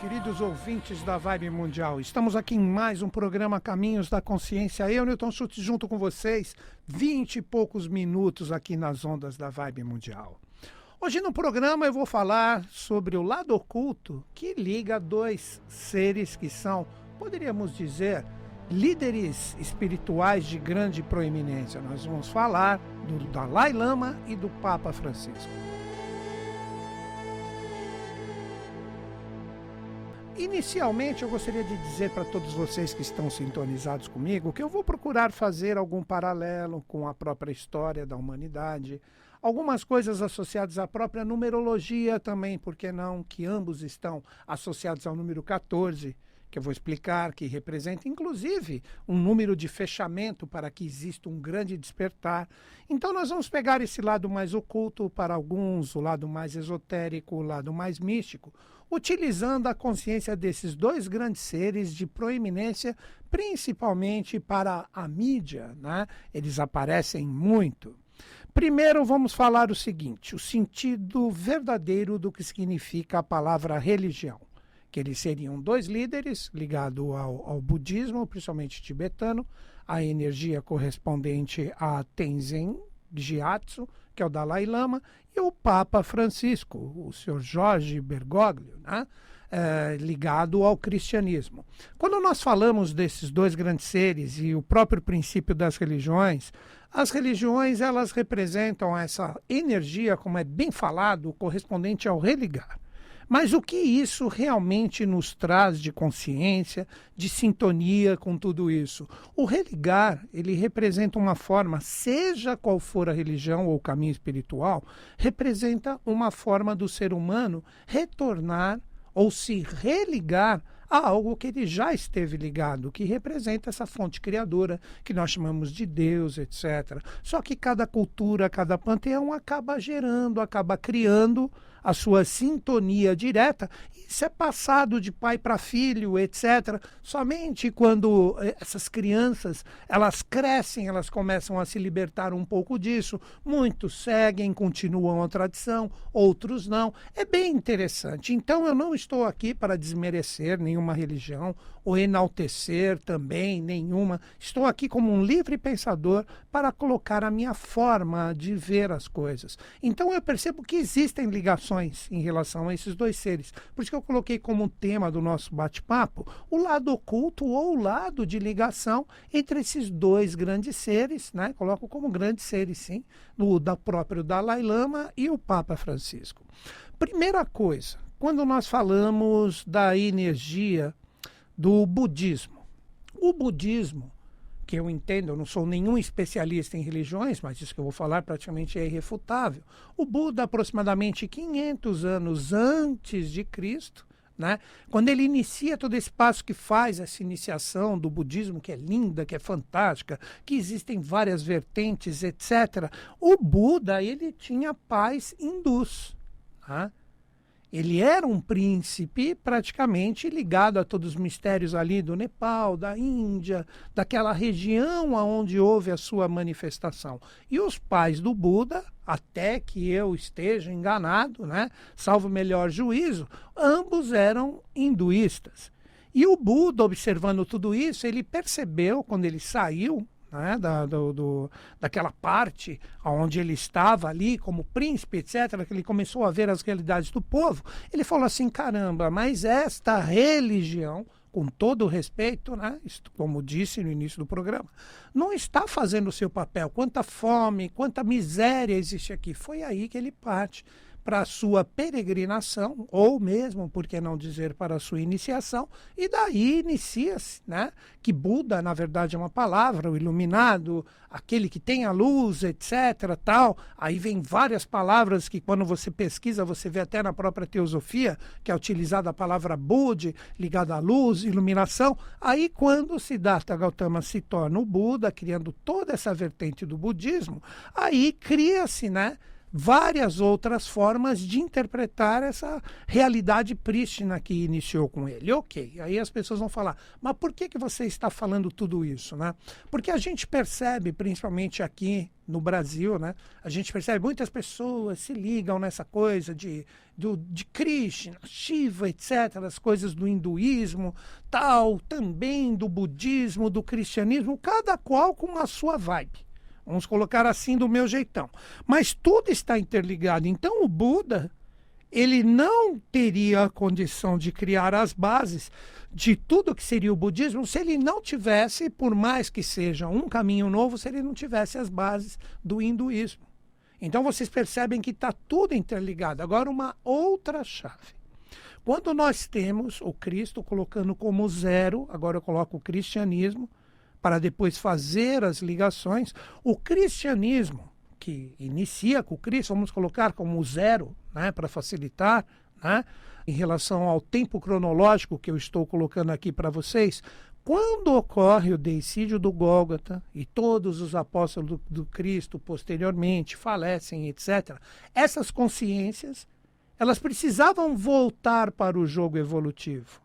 queridos ouvintes da Vibe Mundial. Estamos aqui em mais um programa Caminhos da Consciência. Eu, Newton Schultz, junto com vocês, vinte e poucos minutos aqui nas ondas da Vibe Mundial. Hoje no programa eu vou falar sobre o lado oculto que liga dois seres que são, poderíamos dizer, líderes espirituais de grande proeminência. Nós vamos falar do Dalai Lama e do Papa Francisco. Inicialmente, eu gostaria de dizer para todos vocês que estão sintonizados comigo que eu vou procurar fazer algum paralelo com a própria história da humanidade, algumas coisas associadas à própria numerologia também, por que não, que ambos estão associados ao número 14 que eu vou explicar, que representa inclusive um número de fechamento para que exista um grande despertar. Então, nós vamos pegar esse lado mais oculto para alguns, o lado mais esotérico, o lado mais místico, utilizando a consciência desses dois grandes seres de proeminência, principalmente para a mídia. Né? Eles aparecem muito. Primeiro, vamos falar o seguinte: o sentido verdadeiro do que significa a palavra religião que eles seriam dois líderes ligados ao, ao budismo, principalmente tibetano, a energia correspondente a Tenzin Gyatso, que é o Dalai Lama, e o Papa Francisco, o senhor Jorge Bergoglio, né? É, ligado ao cristianismo. Quando nós falamos desses dois grandes seres e o próprio princípio das religiões, as religiões elas representam essa energia, como é bem falado, correspondente ao religar. Mas o que isso realmente nos traz de consciência, de sintonia com tudo isso? O religar, ele representa uma forma, seja qual for a religião ou o caminho espiritual, representa uma forma do ser humano retornar ou se religar a algo que ele já esteve ligado, que representa essa fonte criadora que nós chamamos de Deus, etc. Só que cada cultura, cada panteão acaba gerando, acaba criando a sua sintonia direta, isso é passado de pai para filho, etc. Somente quando eh, essas crianças elas crescem, elas começam a se libertar um pouco disso. Muitos seguem, continuam a tradição, outros não. É bem interessante. Então eu não estou aqui para desmerecer nenhuma religião ou enaltecer também nenhuma. Estou aqui como um livre pensador para colocar a minha forma de ver as coisas. Então eu percebo que existem ligações em relação a esses dois seres. Por isso que eu coloquei como tema do nosso bate-papo o lado oculto ou o lado de ligação entre esses dois grandes seres, né? Coloco como grandes seres, sim, no da próprio Dalai Lama e o Papa Francisco. Primeira coisa, quando nós falamos da energia do budismo. O budismo, que eu entendo, eu não sou nenhum especialista em religiões, mas isso que eu vou falar praticamente é irrefutável. O Buda, aproximadamente 500 anos antes de Cristo, né? Quando ele inicia todo esse passo que faz essa iniciação do budismo, que é linda, que é fantástica, que existem várias vertentes, etc. O Buda, ele tinha paz hindus. Né? Ele era um príncipe praticamente ligado a todos os mistérios ali do Nepal, da Índia, daquela região onde houve a sua manifestação. E os pais do Buda, até que eu esteja enganado, né, salvo melhor juízo, ambos eram hinduístas. E o Buda, observando tudo isso, ele percebeu, quando ele saiu né, da, do, do, daquela parte onde ele estava ali como príncipe, etc., que ele começou a ver as realidades do povo, ele falou assim: caramba, mas esta religião, com todo o respeito, né, como disse no início do programa, não está fazendo o seu papel. Quanta fome, quanta miséria existe aqui. Foi aí que ele parte para a sua peregrinação, ou mesmo, por que não dizer, para a sua iniciação, e daí inicia-se, né? Que Buda, na verdade, é uma palavra, o iluminado, aquele que tem a luz, etc, tal. Aí vem várias palavras que quando você pesquisa, você vê até na própria teosofia, que é utilizada a palavra Budi, ligada à luz, iluminação. Aí quando Siddhartha Gautama se torna o Buda, criando toda essa vertente do budismo, aí cria-se, né? Várias outras formas de interpretar essa realidade prístina que iniciou com ele. Ok, aí as pessoas vão falar, mas por que, que você está falando tudo isso? Né? Porque a gente percebe, principalmente aqui no Brasil, né, a gente percebe muitas pessoas se ligam nessa coisa de, do, de Krishna, Shiva, etc., as coisas do hinduísmo, tal, também do budismo, do cristianismo, cada qual com a sua vibe. Vamos colocar assim do meu jeitão. Mas tudo está interligado. Então o Buda, ele não teria a condição de criar as bases de tudo que seria o budismo se ele não tivesse, por mais que seja um caminho novo, se ele não tivesse as bases do hinduísmo. Então vocês percebem que está tudo interligado. Agora, uma outra chave. Quando nós temos o Cristo colocando como zero, agora eu coloco o cristianismo, para depois fazer as ligações, o cristianismo, que inicia com Cristo, vamos colocar como zero, né, para facilitar, né, em relação ao tempo cronológico que eu estou colocando aqui para vocês, quando ocorre o deicídio do Gólgota e todos os apóstolos do, do Cristo posteriormente falecem, etc., essas consciências elas precisavam voltar para o jogo evolutivo.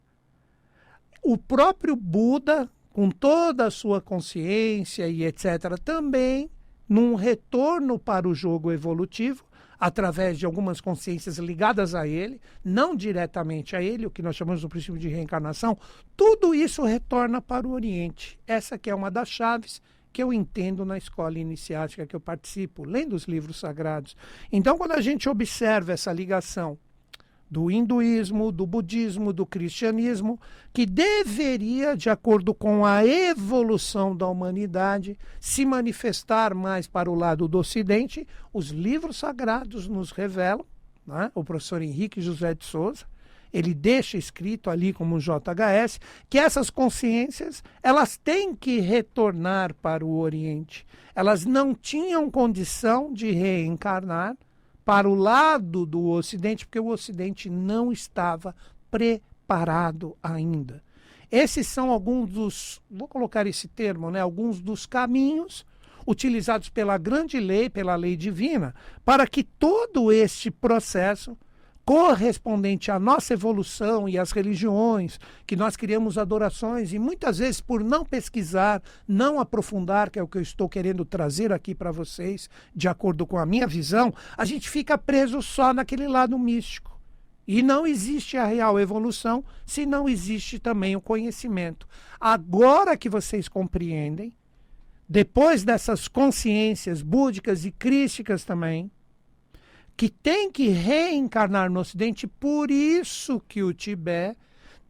O próprio Buda com toda a sua consciência e etc., também num retorno para o jogo evolutivo, através de algumas consciências ligadas a ele, não diretamente a ele, o que nós chamamos do princípio de reencarnação, tudo isso retorna para o Oriente. Essa que é uma das chaves que eu entendo na escola iniciática que eu participo, lendo os livros sagrados. Então, quando a gente observa essa ligação do hinduísmo, do budismo, do cristianismo, que deveria, de acordo com a evolução da humanidade, se manifestar mais para o lado do Ocidente. Os livros sagrados nos revelam, né? o professor Henrique José de Souza, ele deixa escrito ali como JHS que essas consciências elas têm que retornar para o Oriente. Elas não tinham condição de reencarnar para o lado do Ocidente, porque o Ocidente não estava preparado ainda. Esses são alguns dos, vou colocar esse termo, né, alguns dos caminhos utilizados pela grande lei, pela lei divina, para que todo este processo correspondente à nossa evolução e às religiões, que nós criamos adorações e muitas vezes por não pesquisar, não aprofundar, que é o que eu estou querendo trazer aqui para vocês, de acordo com a minha visão, a gente fica preso só naquele lado místico. E não existe a real evolução se não existe também o conhecimento. Agora que vocês compreendem, depois dessas consciências búdicas e crísticas também, que tem que reencarnar no Ocidente, por isso que o Tibete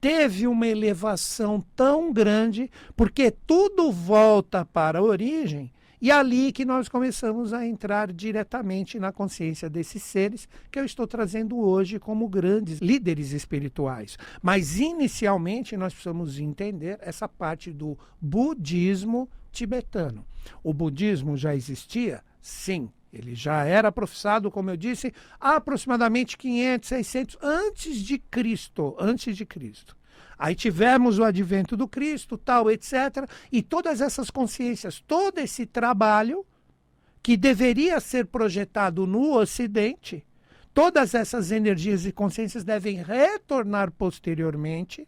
teve uma elevação tão grande, porque tudo volta para a origem, e ali que nós começamos a entrar diretamente na consciência desses seres que eu estou trazendo hoje como grandes líderes espirituais. Mas inicialmente nós precisamos entender essa parte do budismo tibetano. O budismo já existia? Sim, ele já era professado, como eu disse, aproximadamente 500, 600 antes de Cristo, antes de Cristo. Aí tivemos o advento do Cristo, tal, etc. E todas essas consciências, todo esse trabalho que deveria ser projetado no Ocidente, todas essas energias e consciências devem retornar posteriormente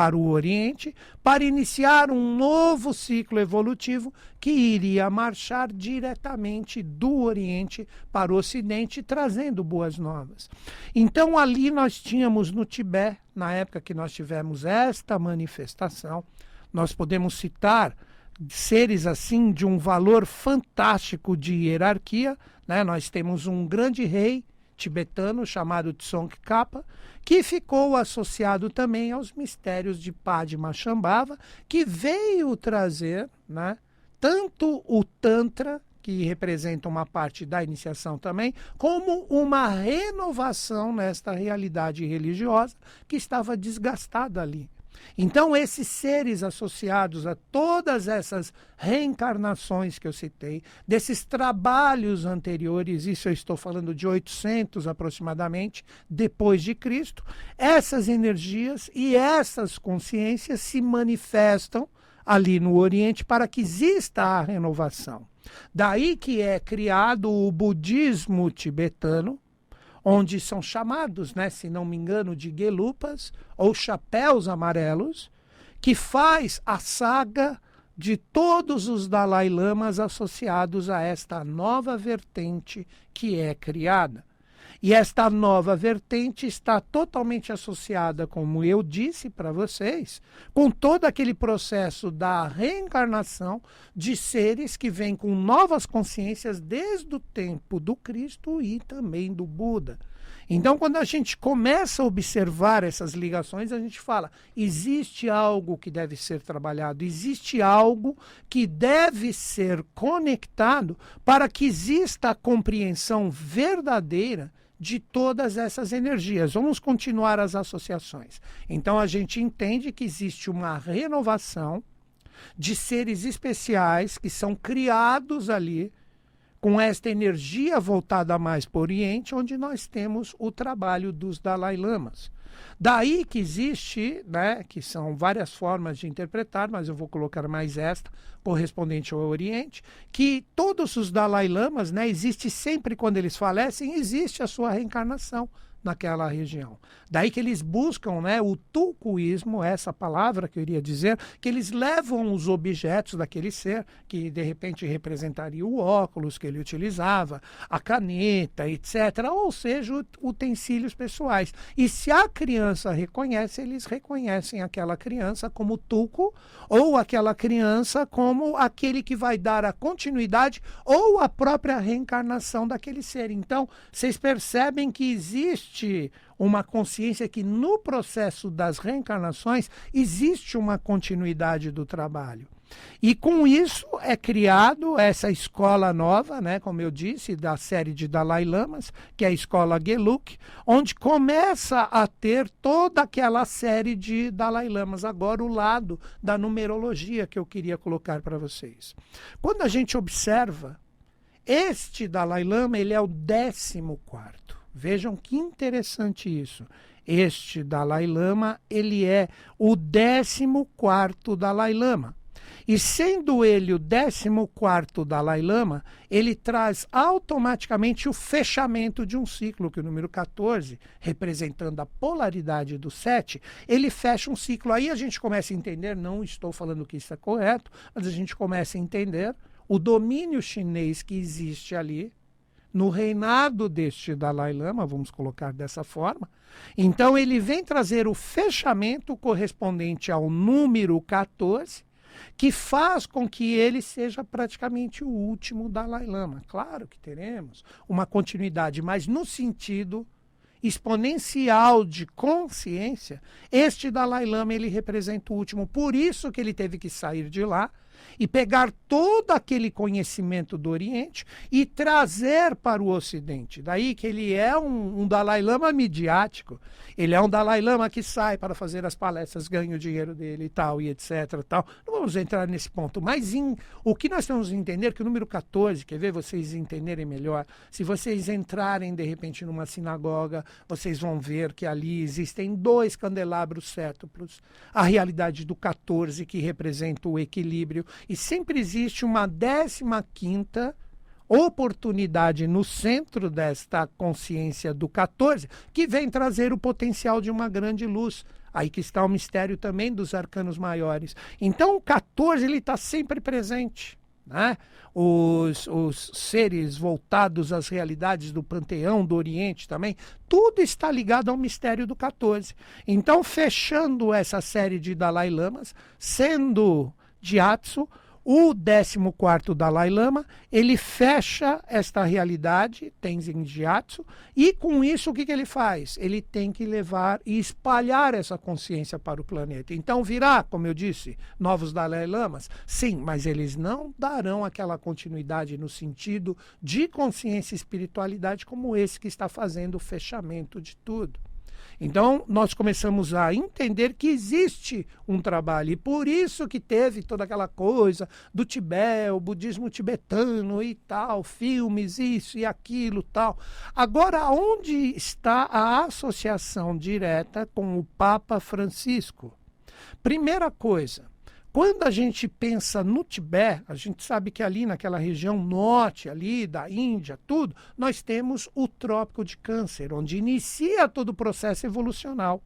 para o Oriente para iniciar um novo ciclo evolutivo que iria marchar diretamente do Oriente para o Ocidente, trazendo boas novas. Então, ali nós tínhamos no Tibete, na época que nós tivemos esta manifestação, nós podemos citar seres assim de um valor fantástico de hierarquia. Né? Nós temos um grande rei tibetano chamado Tsongkhapa, que ficou associado também aos mistérios de Padma-Shambhava, que veio trazer né, tanto o Tantra, que representa uma parte da iniciação também, como uma renovação nesta realidade religiosa que estava desgastada ali. Então, esses seres associados a todas essas reencarnações que eu citei, desses trabalhos anteriores, isso eu estou falando de 800 aproximadamente, depois de Cristo, essas energias e essas consciências se manifestam ali no Oriente para que exista a renovação. Daí que é criado o budismo tibetano, onde são chamados, né, se não me engano, de gelupas ou chapéus amarelos, que faz a saga de todos os Dalai Lamas associados a esta nova vertente que é criada. E esta nova vertente está totalmente associada, como eu disse para vocês, com todo aquele processo da reencarnação de seres que vêm com novas consciências desde o tempo do Cristo e também do Buda. Então, quando a gente começa a observar essas ligações, a gente fala: existe algo que deve ser trabalhado, existe algo que deve ser conectado para que exista a compreensão verdadeira de todas essas energias. Vamos continuar as associações. Então a gente entende que existe uma renovação de seres especiais que são criados ali com esta energia voltada mais para o Oriente, onde nós temos o trabalho dos Dalai Lamas. Daí que existe, né, que são várias formas de interpretar, mas eu vou colocar mais esta, correspondente ao Oriente, que todos os Dalai Lamas, né, existe sempre quando eles falecem, existe a sua reencarnação naquela região. Daí que eles buscam né, o tucuísmo, essa palavra que eu iria dizer, que eles levam os objetos daquele ser, que de repente representaria o óculos que ele utilizava, a caneta, etc., ou seja, utensílios pessoais. E se a criança reconhece, eles reconhecem aquela criança como tuco, ou aquela criança como aquele que vai dar a continuidade ou a própria reencarnação daquele ser. Então, vocês percebem que existe uma consciência que no processo das reencarnações existe uma continuidade do trabalho. E com isso é criado essa escola nova, né, como eu disse, da série de Dalai Lamas, que é a escola Geluk, onde começa a ter toda aquela série de Dalai Lamas. Agora, o lado da numerologia que eu queria colocar para vocês. Quando a gente observa, este Dalai Lama ele é o décimo quarto. Vejam que interessante isso. Este Dalai Lama, ele é o 14 Dalai Lama. E sendo ele o 14 Dalai Lama, ele traz automaticamente o fechamento de um ciclo, que o número 14, representando a polaridade do 7, ele fecha um ciclo. Aí a gente começa a entender, não estou falando que isso é correto, mas a gente começa a entender o domínio chinês que existe ali, no reinado deste Dalai Lama, vamos colocar dessa forma. Então ele vem trazer o fechamento correspondente ao número 14, que faz com que ele seja praticamente o último Dalai Lama. Claro que teremos uma continuidade, mas no sentido exponencial de consciência, este Dalai Lama ele representa o último. Por isso que ele teve que sair de lá e pegar todo aquele conhecimento do Oriente e trazer para o Ocidente. Daí que ele é um, um, Dalai Lama midiático. Ele é um Dalai Lama que sai para fazer as palestras, ganha o dinheiro dele e tal, e etc. Tal. Não vamos entrar nesse ponto. Mas em, o que nós temos que entender que o número 14, quer ver vocês entenderem melhor? Se vocês entrarem, de repente, numa sinagoga, vocês vão ver que ali existem dois candelabros cétuplos. A realidade do 14, que representa o equilíbrio, e sempre existe uma décima quinta oportunidade no centro desta consciência do 14, que vem trazer o potencial de uma grande luz. Aí que está o mistério também dos arcanos maiores. Então o 14 ele está sempre presente. Né? Os, os seres voltados às realidades do panteão do Oriente também, tudo está ligado ao mistério do 14. Então, fechando essa série de Dalai Lamas, sendo Gyatso, o 14 Dalai Lama, ele fecha esta realidade, Tenzin Gyatso, e com isso o que, que ele faz? Ele tem que levar e espalhar essa consciência para o planeta. Então virá, como eu disse, novos Dalai Lamas? Sim, mas eles não darão aquela continuidade no sentido de consciência e espiritualidade como esse que está fazendo o fechamento de tudo. Então, nós começamos a entender que existe um trabalho, e por isso que teve toda aquela coisa do Tibete, o budismo tibetano e tal, filmes, isso e aquilo, tal. Agora, onde está a associação direta com o Papa Francisco? Primeira coisa, Quando a gente pensa no Tibete, a gente sabe que ali naquela região norte, ali da Índia, tudo, nós temos o Trópico de Câncer, onde inicia todo o processo evolucional.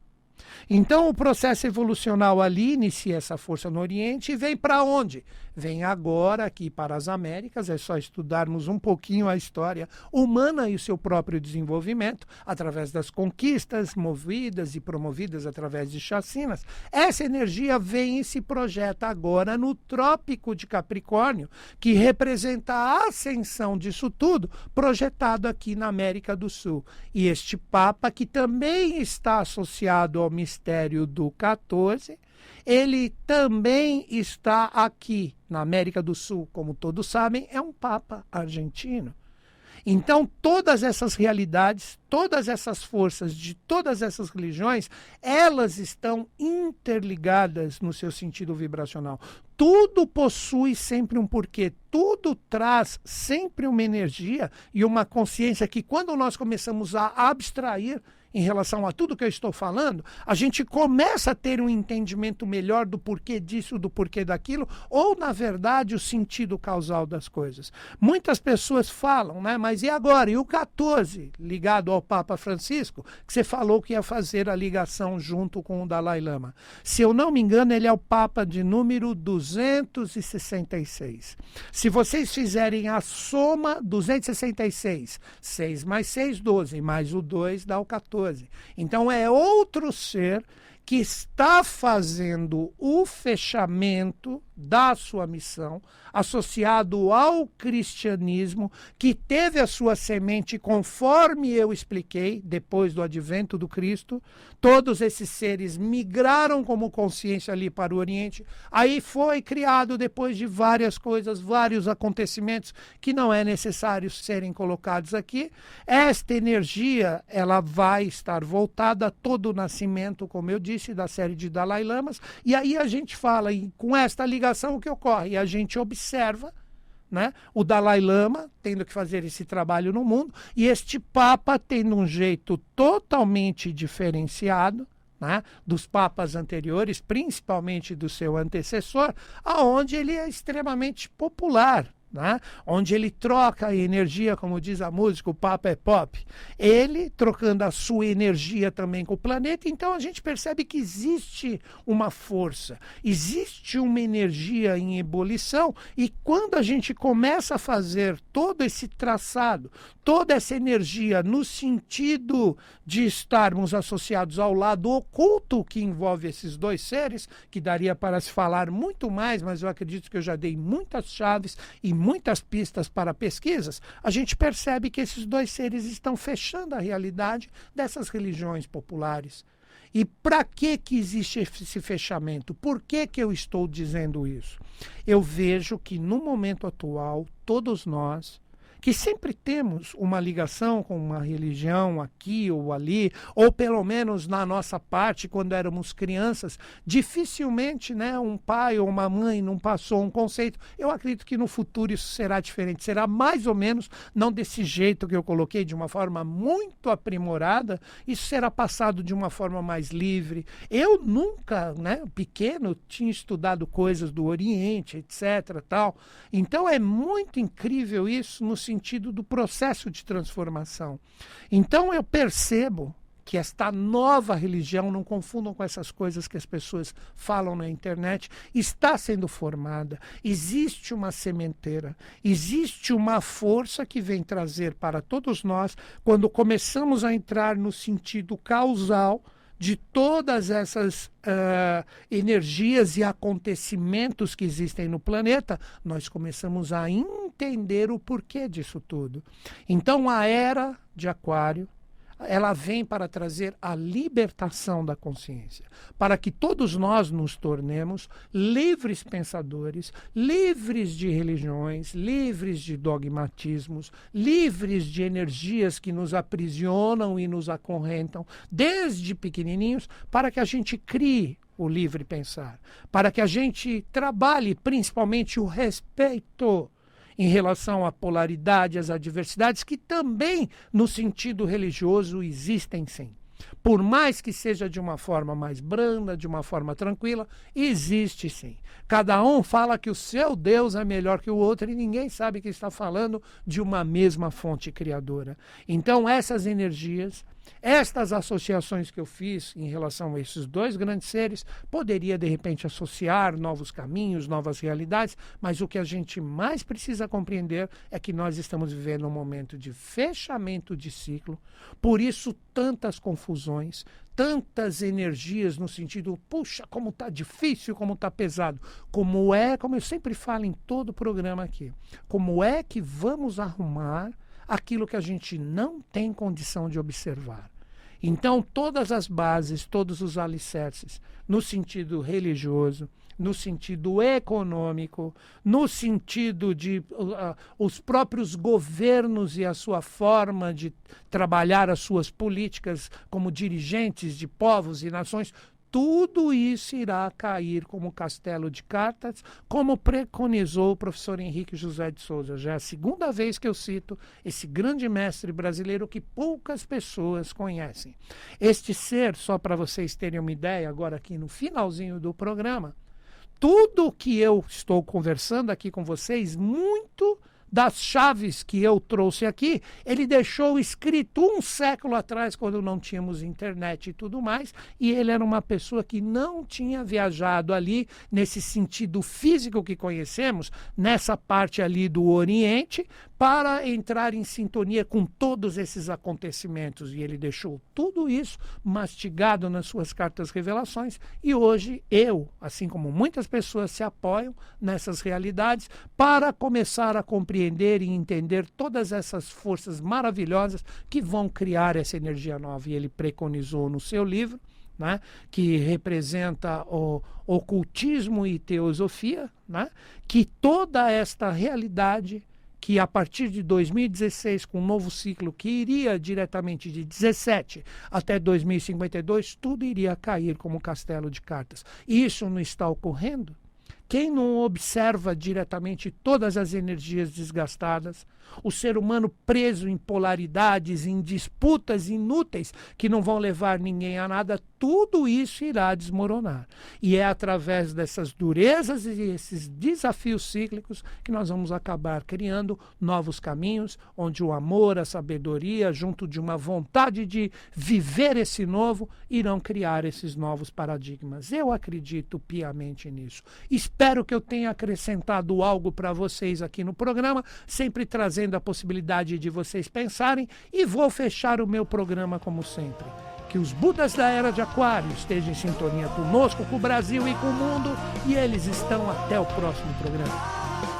Então, o processo evolucional ali inicia essa força no Oriente e vem para onde? Vem agora aqui para as Américas. É só estudarmos um pouquinho a história humana e o seu próprio desenvolvimento através das conquistas movidas e promovidas através de chacinas. Essa energia vem e se projeta agora no Trópico de Capricórnio, que representa a ascensão disso tudo, projetado aqui na América do Sul. E este Papa, que também está associado ao mistério do 14, ele também está aqui na América do Sul, como todos sabem, é um Papa argentino. Então, todas essas realidades, todas essas forças de todas essas religiões, elas estão interligadas no seu sentido vibracional. Tudo possui sempre um porquê, tudo traz sempre uma energia e uma consciência que, quando nós começamos a abstrair em relação a tudo que eu estou falando, a gente começa a ter um entendimento melhor do porquê disso, do porquê daquilo, ou, na verdade, o sentido causal das coisas. Muitas pessoas falam, né? Mas e agora? E o 14, ligado ao Papa Francisco, que você falou que ia fazer a ligação junto com o Dalai Lama. Se eu não me engano, ele é o Papa de número 266. Se vocês fizerem a soma 266, 6 mais 6, 12, mais o 2 dá o 14. Então é outro ser que está fazendo o fechamento da sua missão, associado ao cristianismo, que teve a sua semente, conforme eu expliquei, depois do advento do Cristo. Todos esses seres migraram como consciência ali para o Oriente. Aí foi criado, depois de várias coisas, vários acontecimentos que não é necessário serem colocados aqui. Esta energia, ela vai estar voltada a todo o nascimento, como eu disse, da série de Dalai Lamas. E aí a gente fala, e com esta ligação, o que ocorre? E a gente observa né, o Dalai Lama tendo que fazer esse trabalho no mundo e este Papa tendo um jeito totalmente diferenciado né, dos papas anteriores, principalmente do seu antecessor, aonde ele é extremamente popular né? onde ele troca a energia, como diz a música, o Papa é pop. Ele trocando a sua energia também com o planeta, então a gente percebe que existe uma força, existe uma energia em ebulição, e quando a gente começa a fazer todo esse traçado, toda essa energia no sentido de estarmos associados ao lado oculto que envolve esses dois seres, que daria para se falar muito mais, mas eu acredito que eu já dei muitas chaves e muitas pistas para pesquisas, a gente percebe que esses dois seres estão fechando a realidade dessas religiões populares. E para que, que existe esse fechamento? Por que, que eu estou dizendo isso? Eu vejo que no momento atual, todos nós, que sempre temos uma ligação com uma religião aqui ou ali, ou pelo menos na nossa parte, quando éramos crianças, dificilmente né, um pai ou uma mãe não passou um conceito. Eu acredito que no futuro isso será diferente, será mais ou menos, não desse jeito que eu coloquei, de uma forma muito aprimorada, isso será passado de uma forma mais livre. Eu nunca, né, pequeno, tinha estudado coisas do Oriente, etc. Tal. Então é muito incrível isso no sentido sentido do processo de transformação. Então eu percebo que esta nova religião, não confundam com essas coisas que as pessoas falam na internet, está sendo formada. Existe uma sementeira, existe uma força que vem trazer para todos nós, quando começamos a entrar no sentido causal de todas essas uh, energias e acontecimentos que existem no planeta, nós começamos a entender o porquê disso tudo. Então, a era de Aquário ela vem para trazer a libertação da consciência, para que todos nós nos tornemos livres pensadores, livres de religiões, livres de dogmatismos, livres de energias que nos aprisionam e nos acorrentam desde pequenininhos, para que a gente crie o livre pensar, para que a gente trabalhe principalmente o respeito em relação à polaridade, às adversidades, que também, no sentido religioso, existem sim. por mais que seja de uma forma mais branda, de uma forma tranquila, existe sim. Cada um fala que o seu Deus é melhor que o outro e ninguém sabe que está falando de uma mesma fonte criadora. Então, essas energias estas associações que eu fiz em relação a esses dois grandes seres, poderia de repente associar novos caminhos, novas realidades, mas o que a gente mais precisa compreender é que nós estamos vivendo um momento de fechamento de ciclo, por isso tantas confusões, tantas energias no sentido, puxa, como está difícil, como está pesado. Como é, como eu sempre falo em todo o programa aqui, como é que vamos arrumar aquilo que a gente não tem condição de observar. Então, todas as bases, todos os alicerces, no sentido religioso, no sentido econômico, no sentido de uh, os próprios governos e a sua forma de trabalhar as suas políticas como dirigentes de povos e nações, tudo isso irá cair como castelo de cartas, como preconizou o professor Henrique José de Souza. Já é a segunda vez que eu cito esse grande mestre brasileiro que poucas pessoas conhecem. Este ser, só para vocês terem uma ideia, agora aqui no finalzinho do programa, tudo que eu estou conversando aqui com vocês, muito das chaves que eu trouxe aqui, ele deixou escrito um século atrás, quando não tínhamos internet e tudo mais, e ele era uma pessoa que não tinha viajado ali nesse sentido físico que conhecemos, nessa parte ali do Oriente, para entrar em sintonia com todos esses acontecimentos. E ele deixou tudo isso mastigado nas suas cartas revelações, e hoje eu, assim como muitas pessoas, se apoiam nessas realidades para começar a compreender compreender e entender todas essas forças maravilhosas que vão criar essa energia nova. E ele preconizou no seu livro, né, que representa o ocultismo e teosofia, né, que toda esta realidade que a partir de 2016, com um novo ciclo que iria diretamente de 17 até 2052, tudo iria cair como castelo de cartas. Isso não está ocorrendo? Quem não observa diretamente todas as energias desgastadas, o ser humano preso em polaridades, em disputas inúteis que não vão levar ninguém a nada, tudo isso irá desmoronar. E é através dessas durezas e esses desafios cíclicos que nós vamos acabar criando novos caminhos, onde o amor, a sabedoria, junto de uma vontade de viver esse novo, irão criar esses novos paradigmas. Eu acredito piamente nisso. Espero que eu tenha acrescentado algo para vocês aqui no programa, sempre trazendo a possibilidade de vocês pensarem e vou fechar o meu programa como sempre. Que os Budas da Era de Aquário estejam em sintonia conosco, com o Brasil e com o mundo, e eles estão até o próximo programa.